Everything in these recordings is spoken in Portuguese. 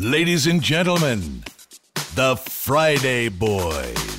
Ladies and gentlemen, the Friday Boys.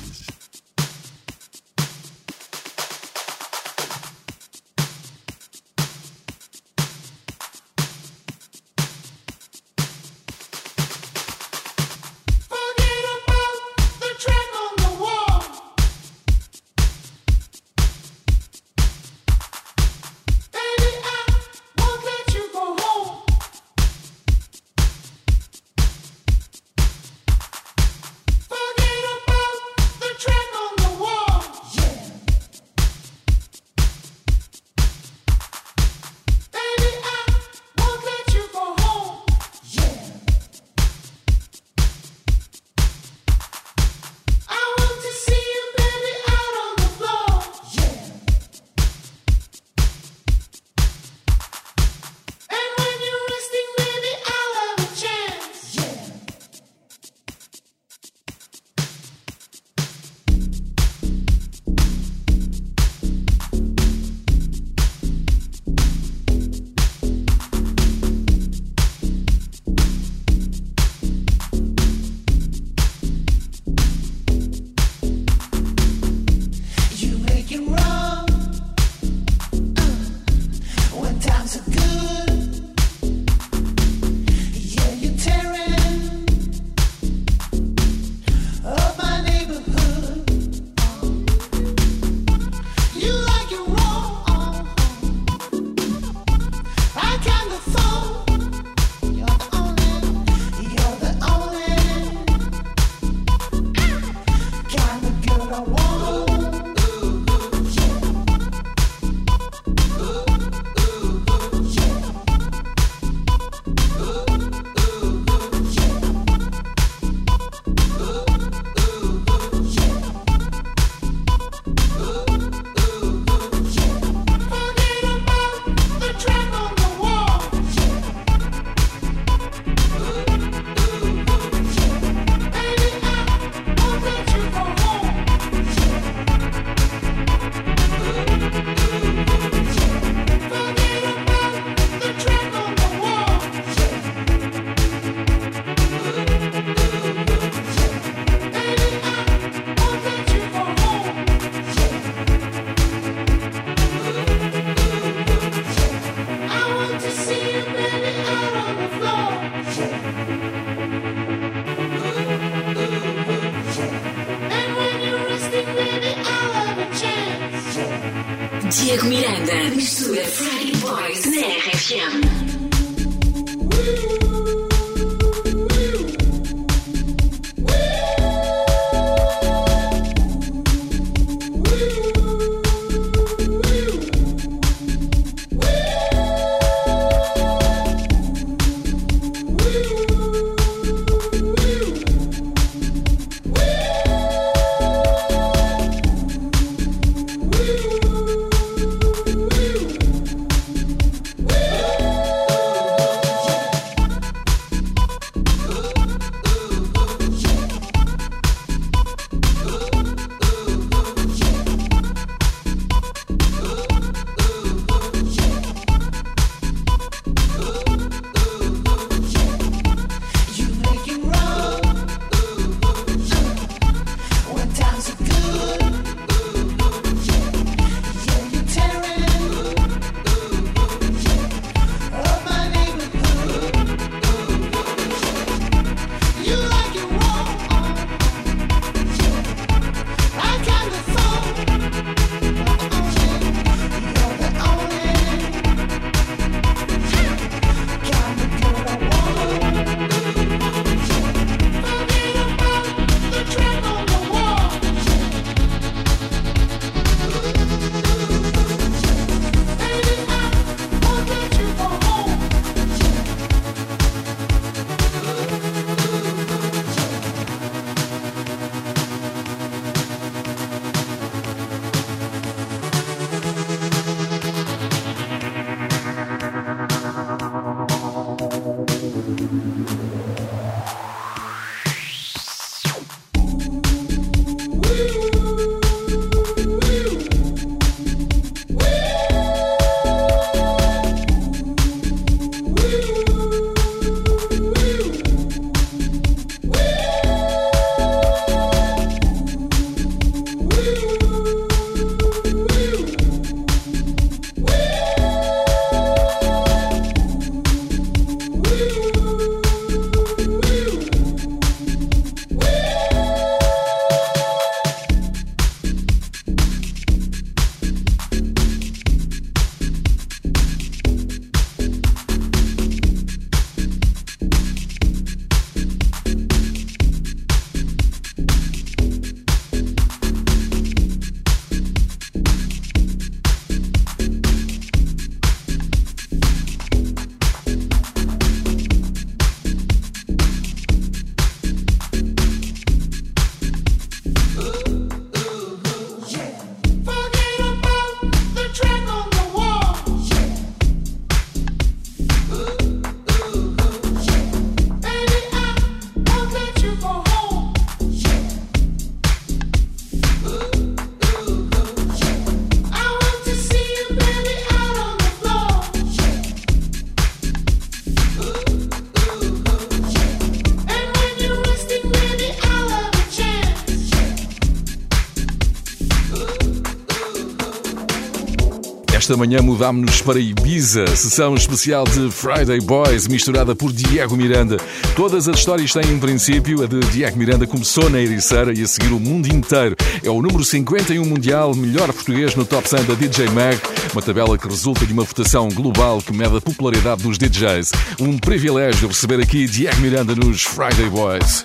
Esta manhã mudámos-nos para Ibiza, sessão especial de Friday Boys, misturada por Diego Miranda. Todas as histórias têm um princípio. A de Diego Miranda começou na Ericeira e a seguir o mundo inteiro. É o número 51 mundial, melhor português no top 100 da DJ Mag. Uma tabela que resulta de uma votação global que mede a popularidade dos DJs. Um privilégio receber aqui Diego Miranda nos Friday Boys.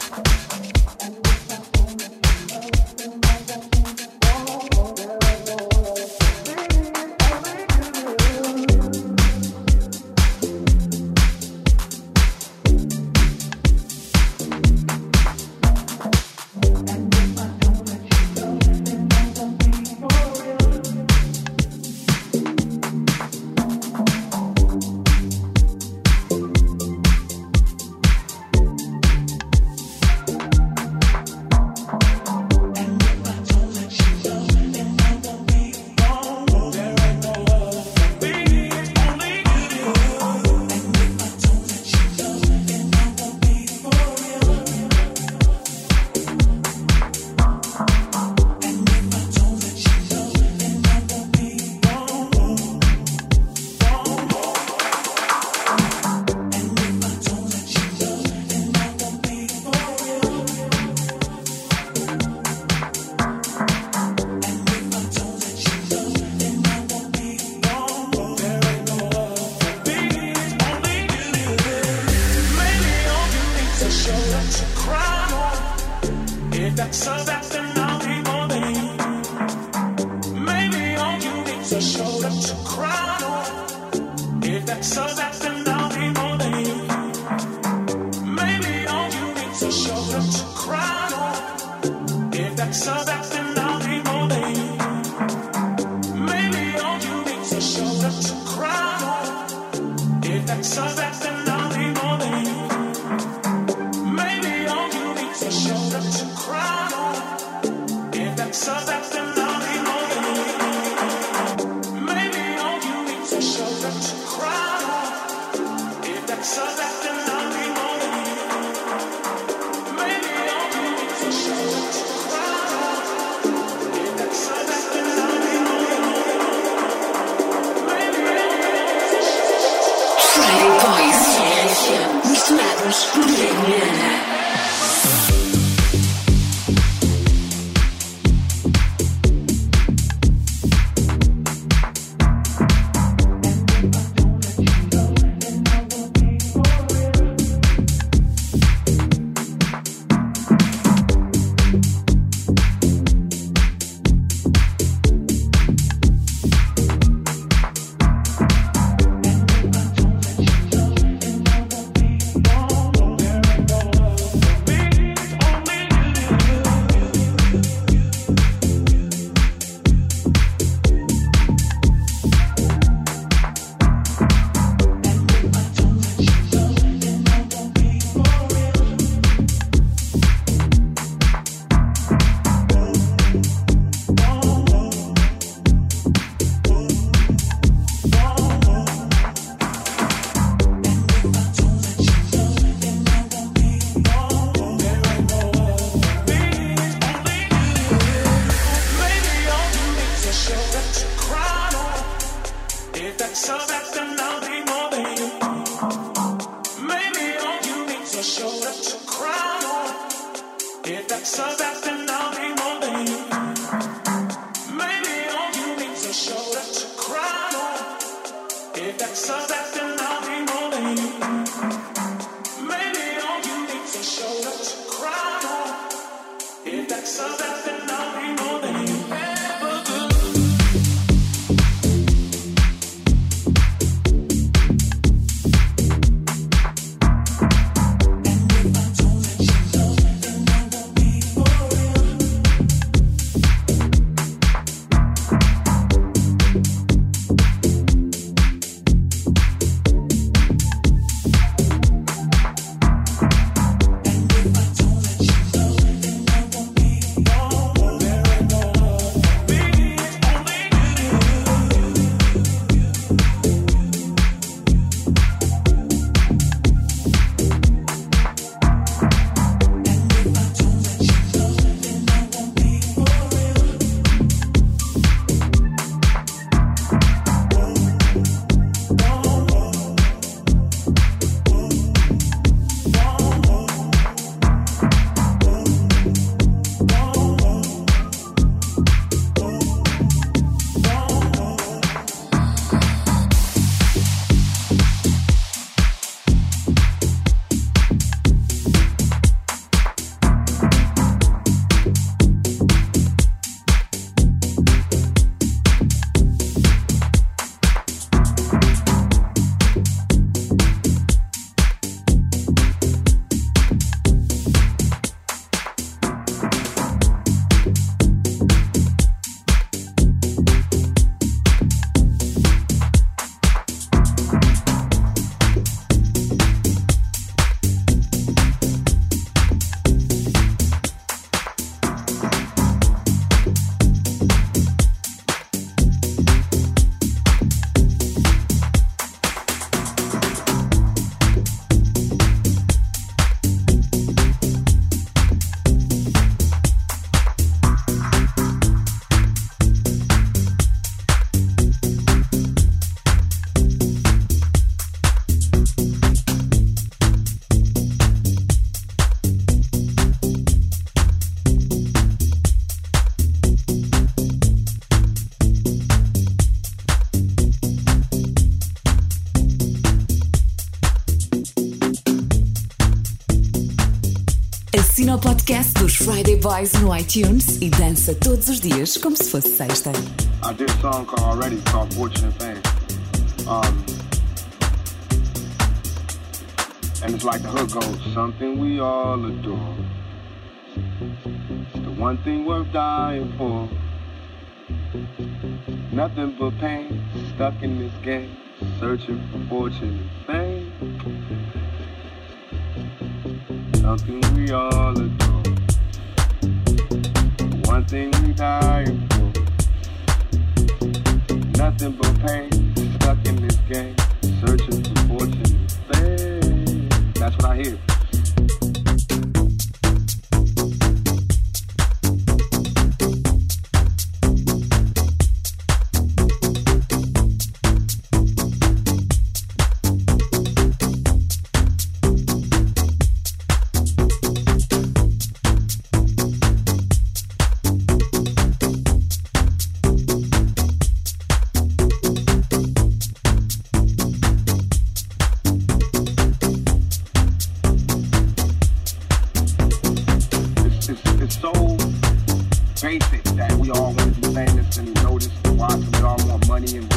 Something Spotify no iTunes e dança todos os dias como se fosse sexta. I did a song called already called Fortunate Thing. Um, and it's like the hook goes, something we all adore. It's the one thing worth dying for. Nothing but pain, stuck in this game, searching for fortune and fame. Something we all adore nothing direful. Nothing but pain, stuck in this game, searching for fortune. Fame. That's what I hear. Y'all want to be and noticed and watched. We all want money and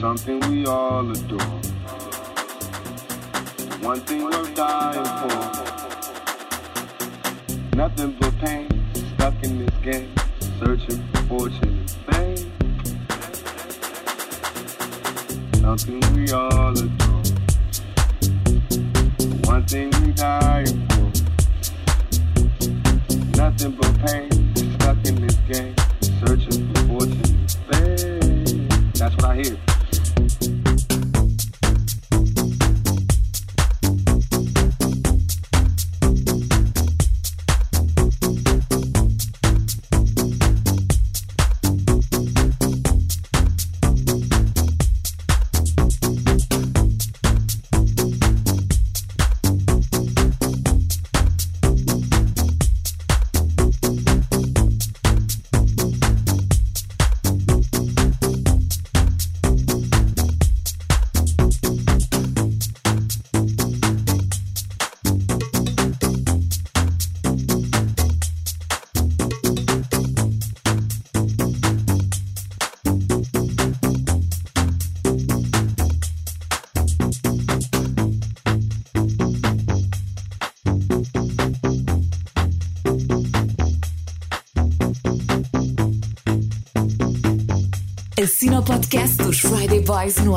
something we all adore.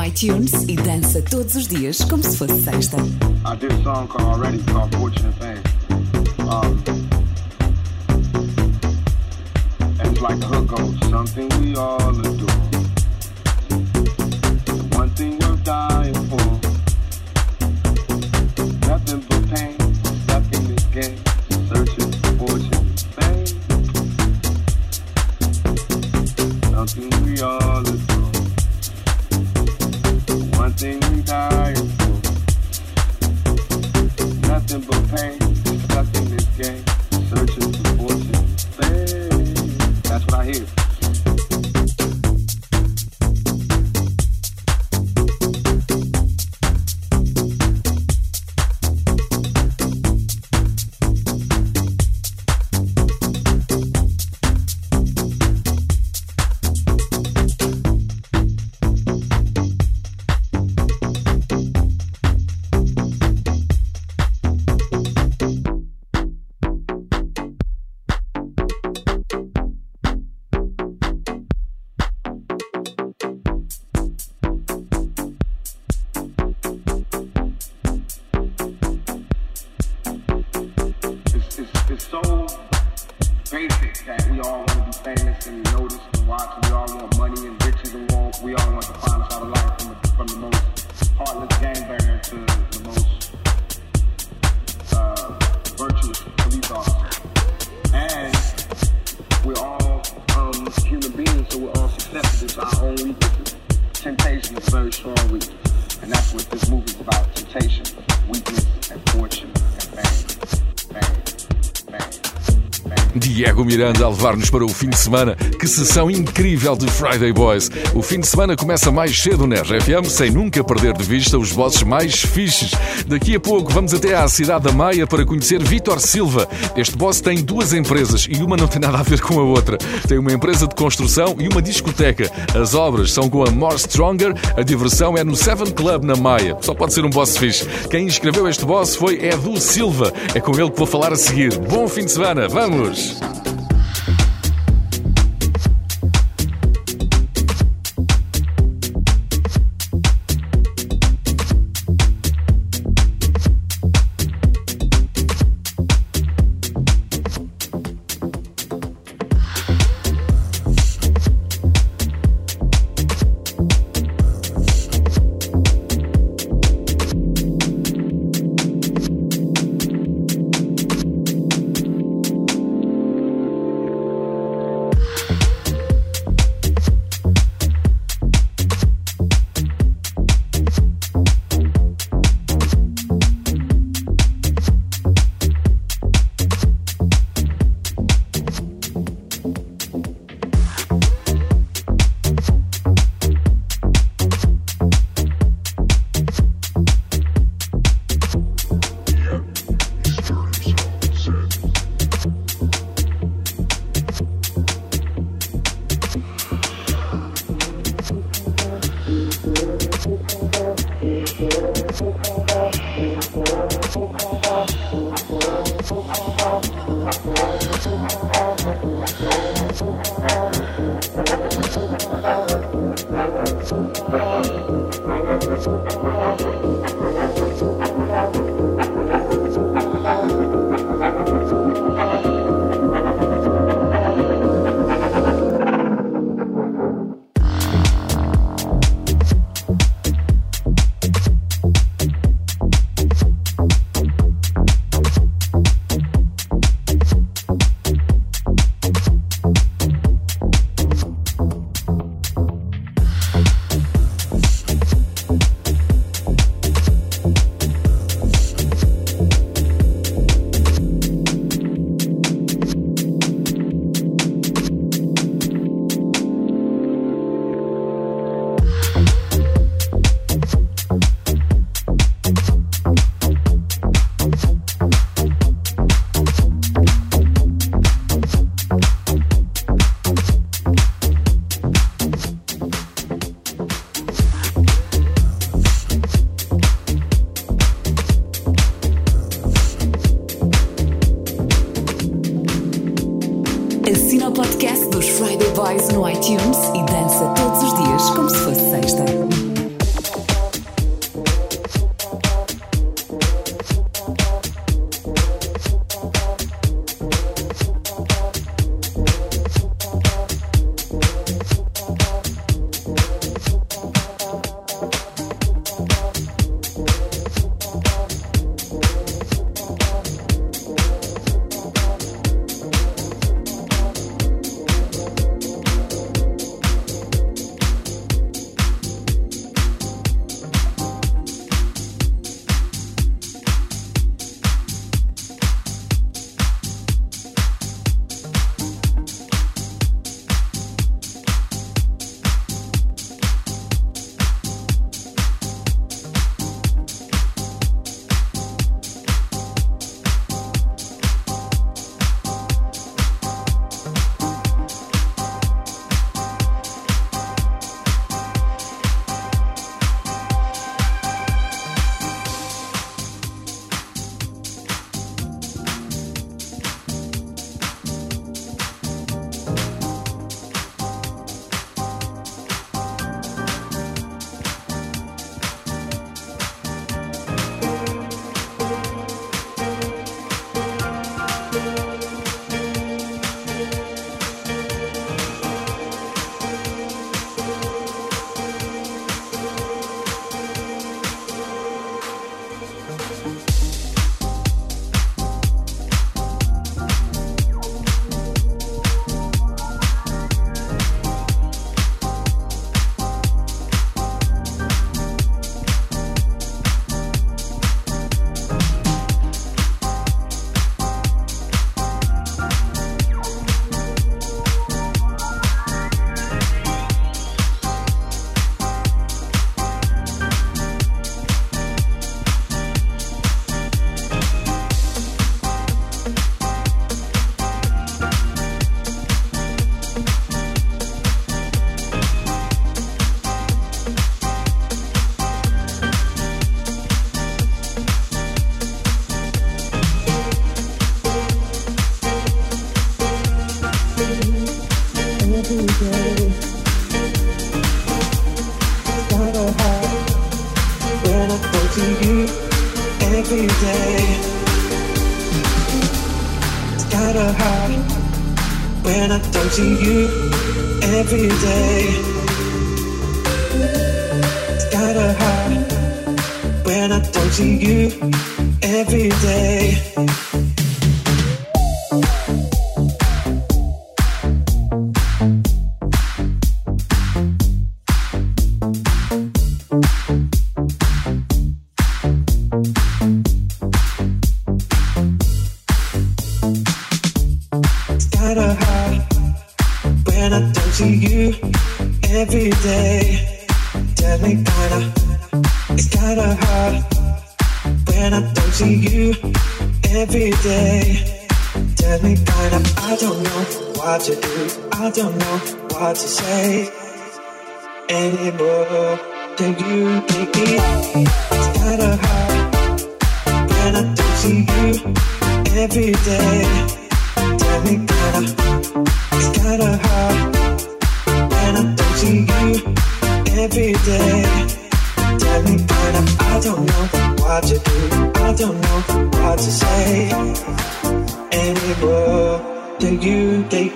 iTunes e dança todos os dias como se fosse sexta. I did a song called Already called Fortune Miranda a levar-nos para o fim de semana. Que sessão incrível de Friday Boys. O fim de semana começa mais cedo na RFM, sem nunca perder de vista os bosses mais fixes. Daqui a pouco vamos até à cidade da Maia para conhecer Vitor Silva. Este boss tem duas empresas e uma não tem nada a ver com a outra. Tem uma empresa de construção e uma discoteca. As obras são com a More Stronger, a diversão é no Seven Club na Maia. Só pode ser um boss fixe. Quem escreveu este boss foi Edu Silva. É com ele que vou falar a seguir. Bom fim de semana, vamos! What to say anymore. Do you take me? It's kinda hard when I don't see you every day. Tell me kinda, it's kinda hard when I don't see you every day. Tell me kinda, I don't know what to do, I don't know what to say anymore. Do you take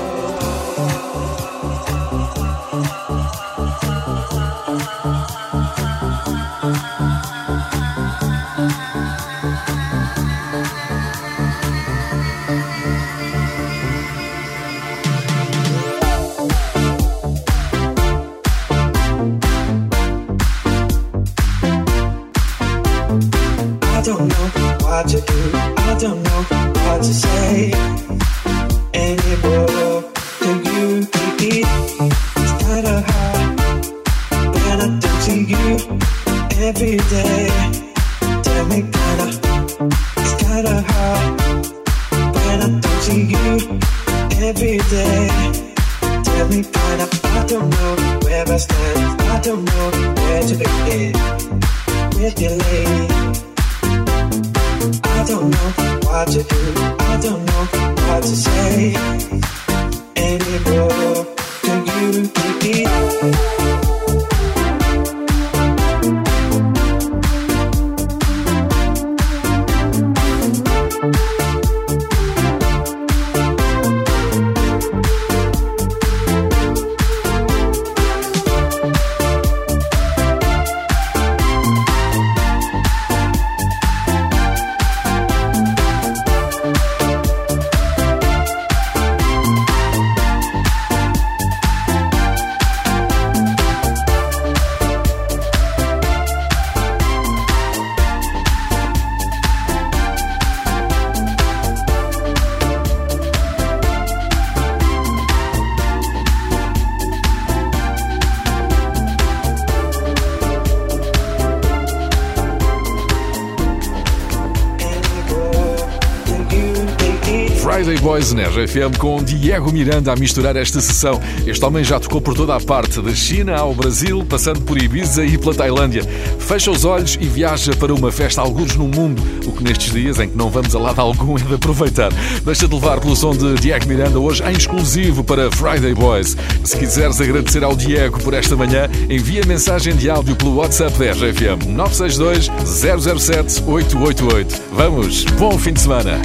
To Na RFM com Diego Miranda a misturar esta sessão. Este homem já tocou por toda a parte, da China ao Brasil, passando por Ibiza e pela Tailândia. Fecha os olhos e viaja para uma festa algures no mundo, o que nestes dias em que não vamos a lado algum é de aproveitar. Deixa de levar pelo som de Diego Miranda hoje em exclusivo para Friday Boys. Se quiseres agradecer ao Diego por esta manhã, envia mensagem de áudio pelo WhatsApp da RFM 962 007 888. Vamos, bom fim de semana.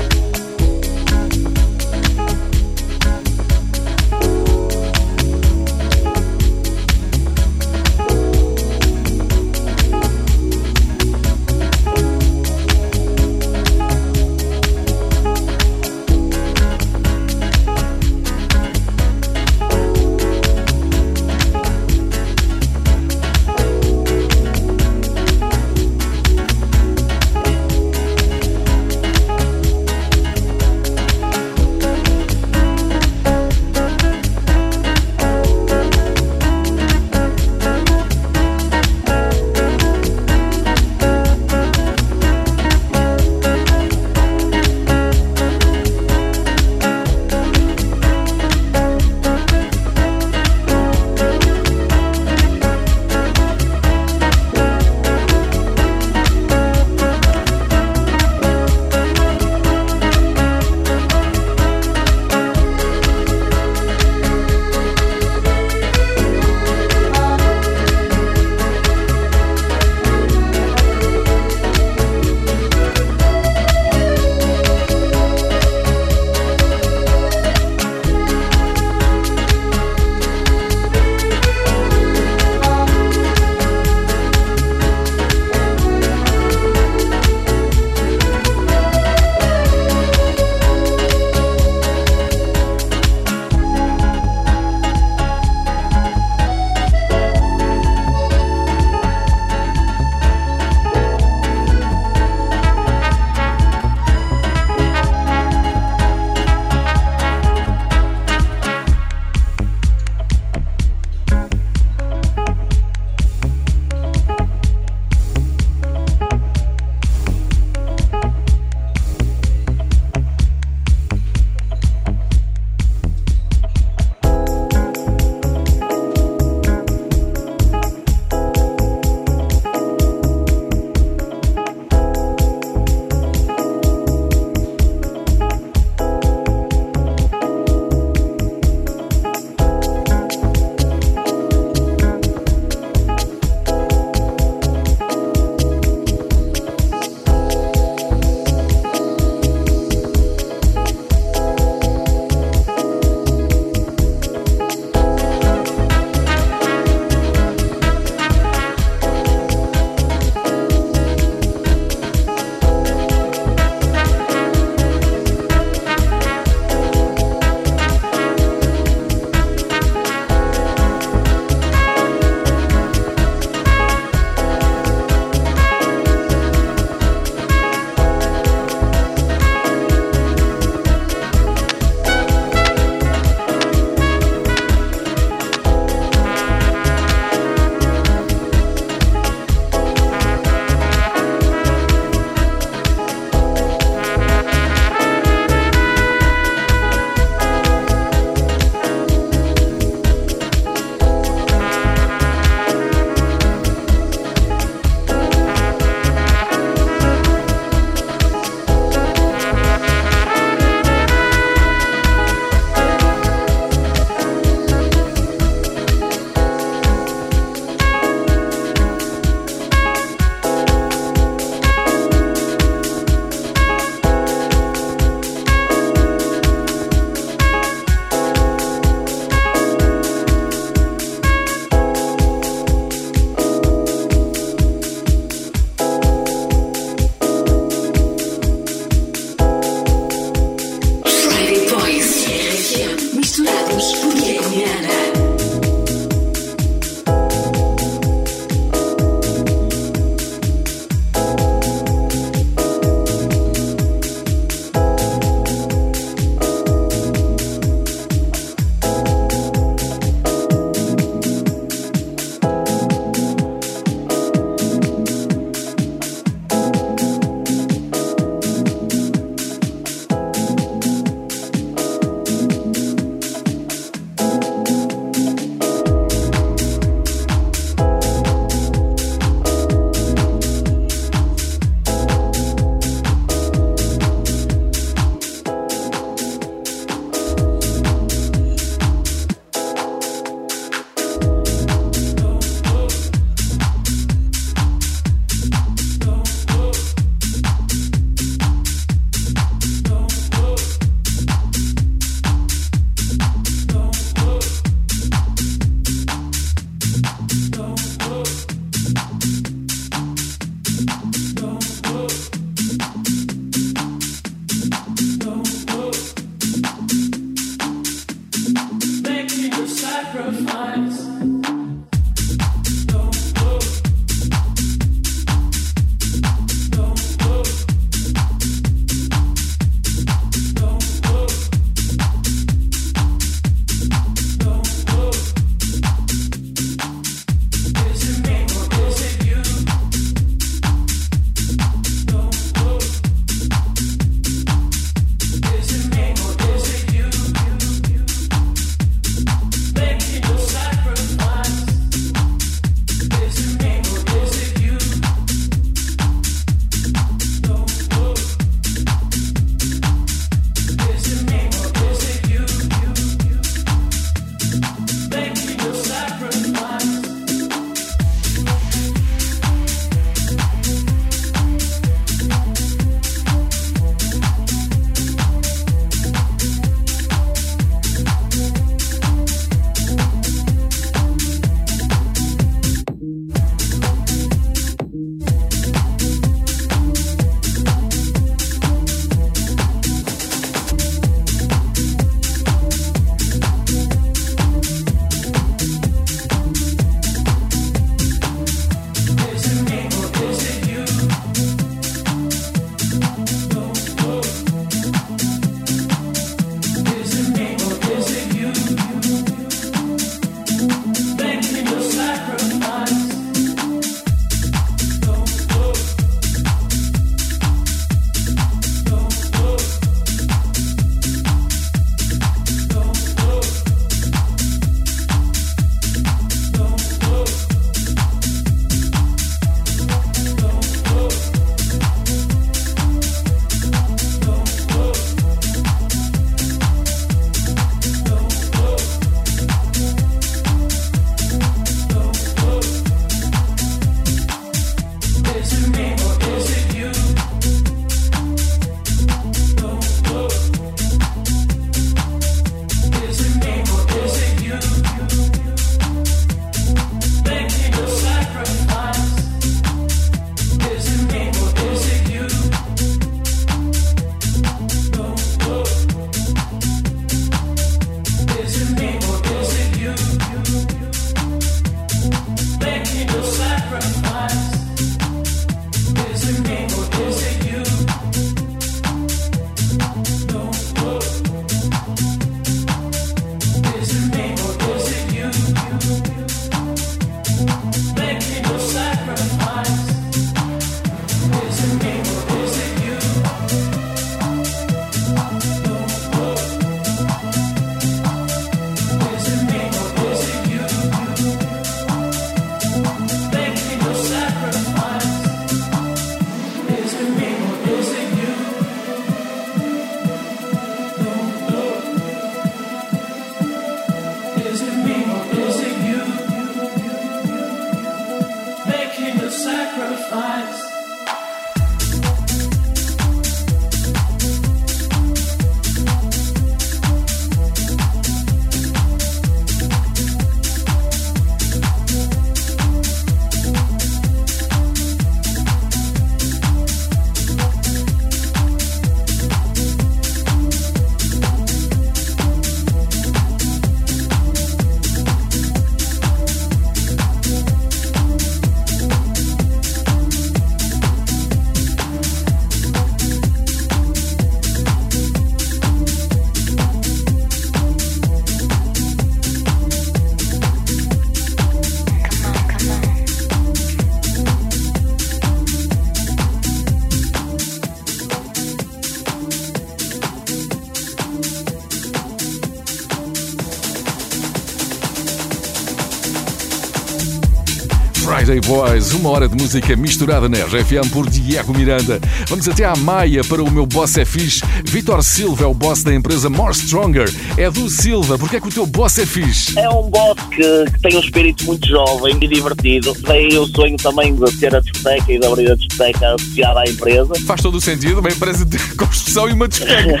Friday Boys, uma hora de música misturada na RFM por Diego Miranda. Vamos até à Maia para o meu boss é fixe. Vitor Silva é o boss da empresa More Stronger. É do Silva, porque é que o teu boss é fixe? É um boss que, que tem um espírito muito jovem e divertido. Daí o sonho também de ter a discoteca e de abrir a discoteca associada à empresa. Faz todo o sentido, uma empresa de construção e uma discoteca.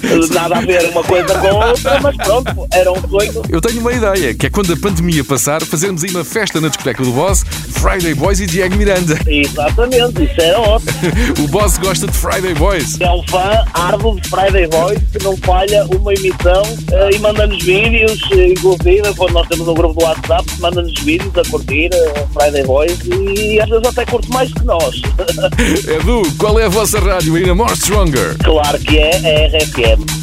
Nada a ver uma coisa com a outra, mas pronto, era um sonho. Eu tenho uma ideia, que é quando a pandemia passar, fazermos aí uma festa na discoteca do boss, Friday Boys e Diego Miranda. Exatamente, isso era ótimo. O boss gosta de Friday Boys. É um fã árduo de Friday Boys que não falha uma emissão eh, e manda-nos vídeos, eh, inclusive quando nós temos um grupo do WhatsApp, manda-nos vídeos a curtir eh, Friday Boys e às vezes até curte mais que nós. Edu, qual é a vossa rádio aí na More Stronger? claro que é, é RFM.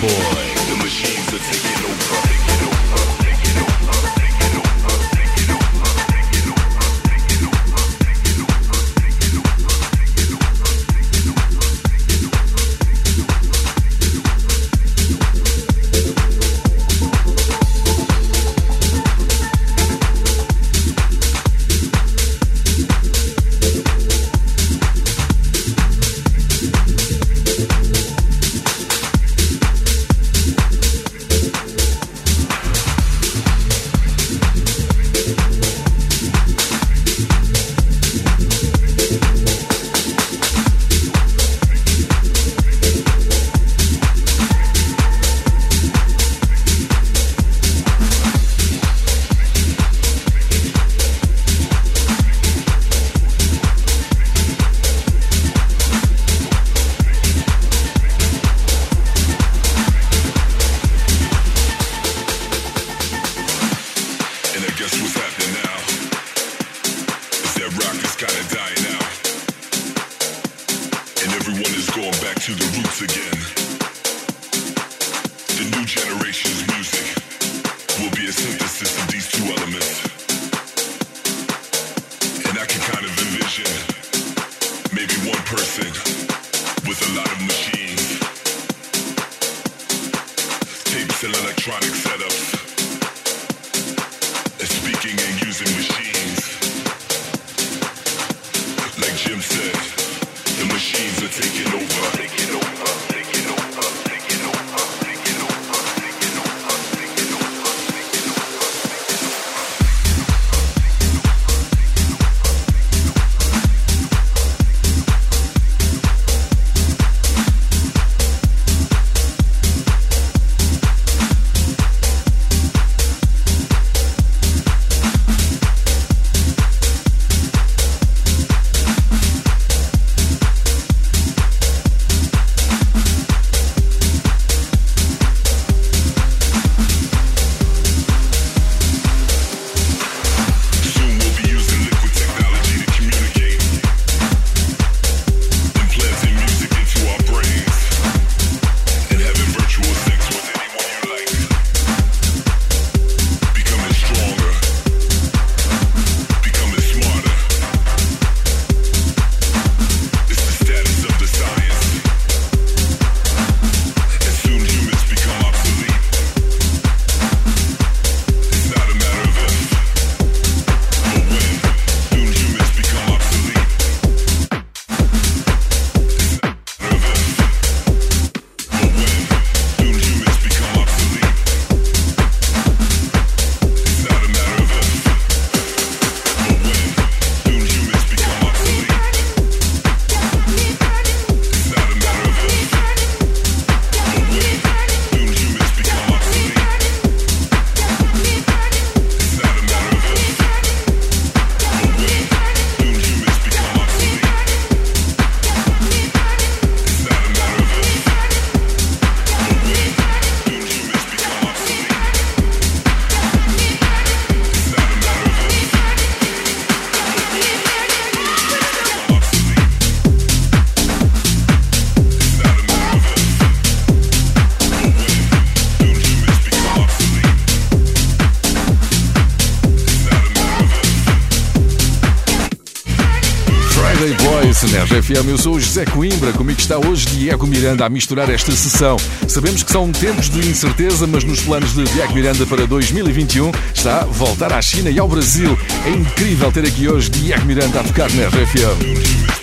Boy. elements. FM. Eu sou o José Coimbra. Comigo está hoje Diego Miranda a misturar esta sessão. Sabemos que são tempos de incerteza, mas nos planos de Diego Miranda para 2021 está voltar à China e ao Brasil. É incrível ter aqui hoje Diego Miranda a tocar na RFM.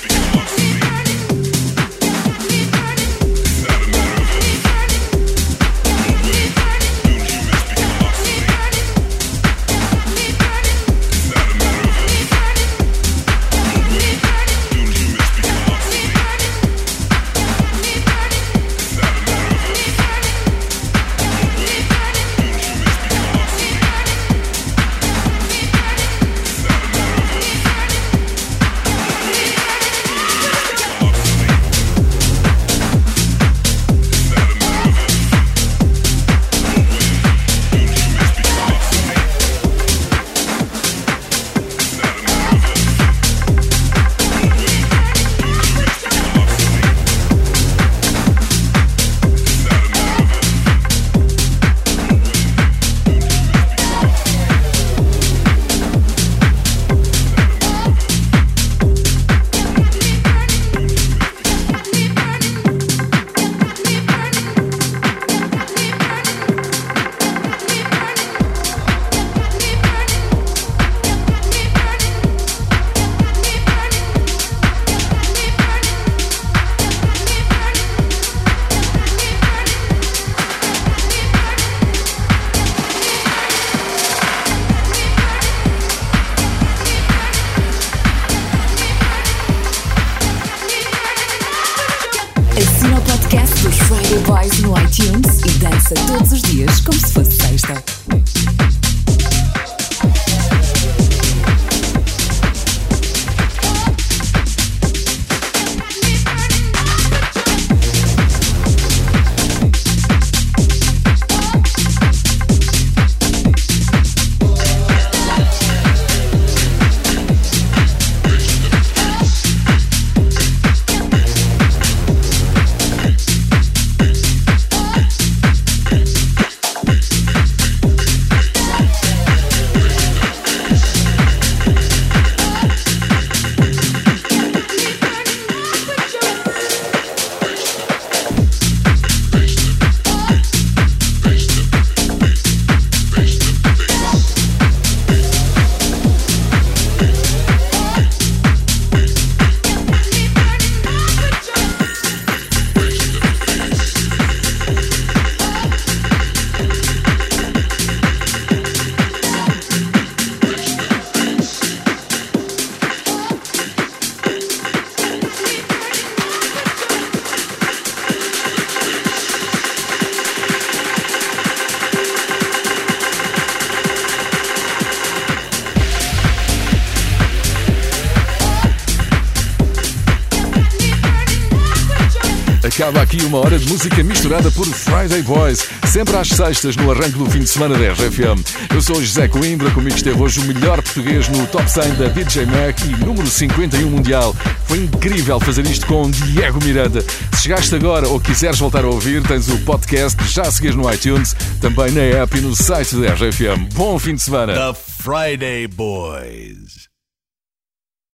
Uma hora de música misturada por Friday Boys, sempre às sextas no arranque do fim de semana da RFM. Eu sou José Coimbra, comigo esteve hoje o melhor português no Top 100 da DJ Mac e número 51 mundial. Foi incrível fazer isto com Diego Miranda. Se chegaste agora ou quiseres voltar a ouvir, tens o podcast já a seguir no iTunes, também na app e no site da RFM. Bom fim de semana. The Friday Boys.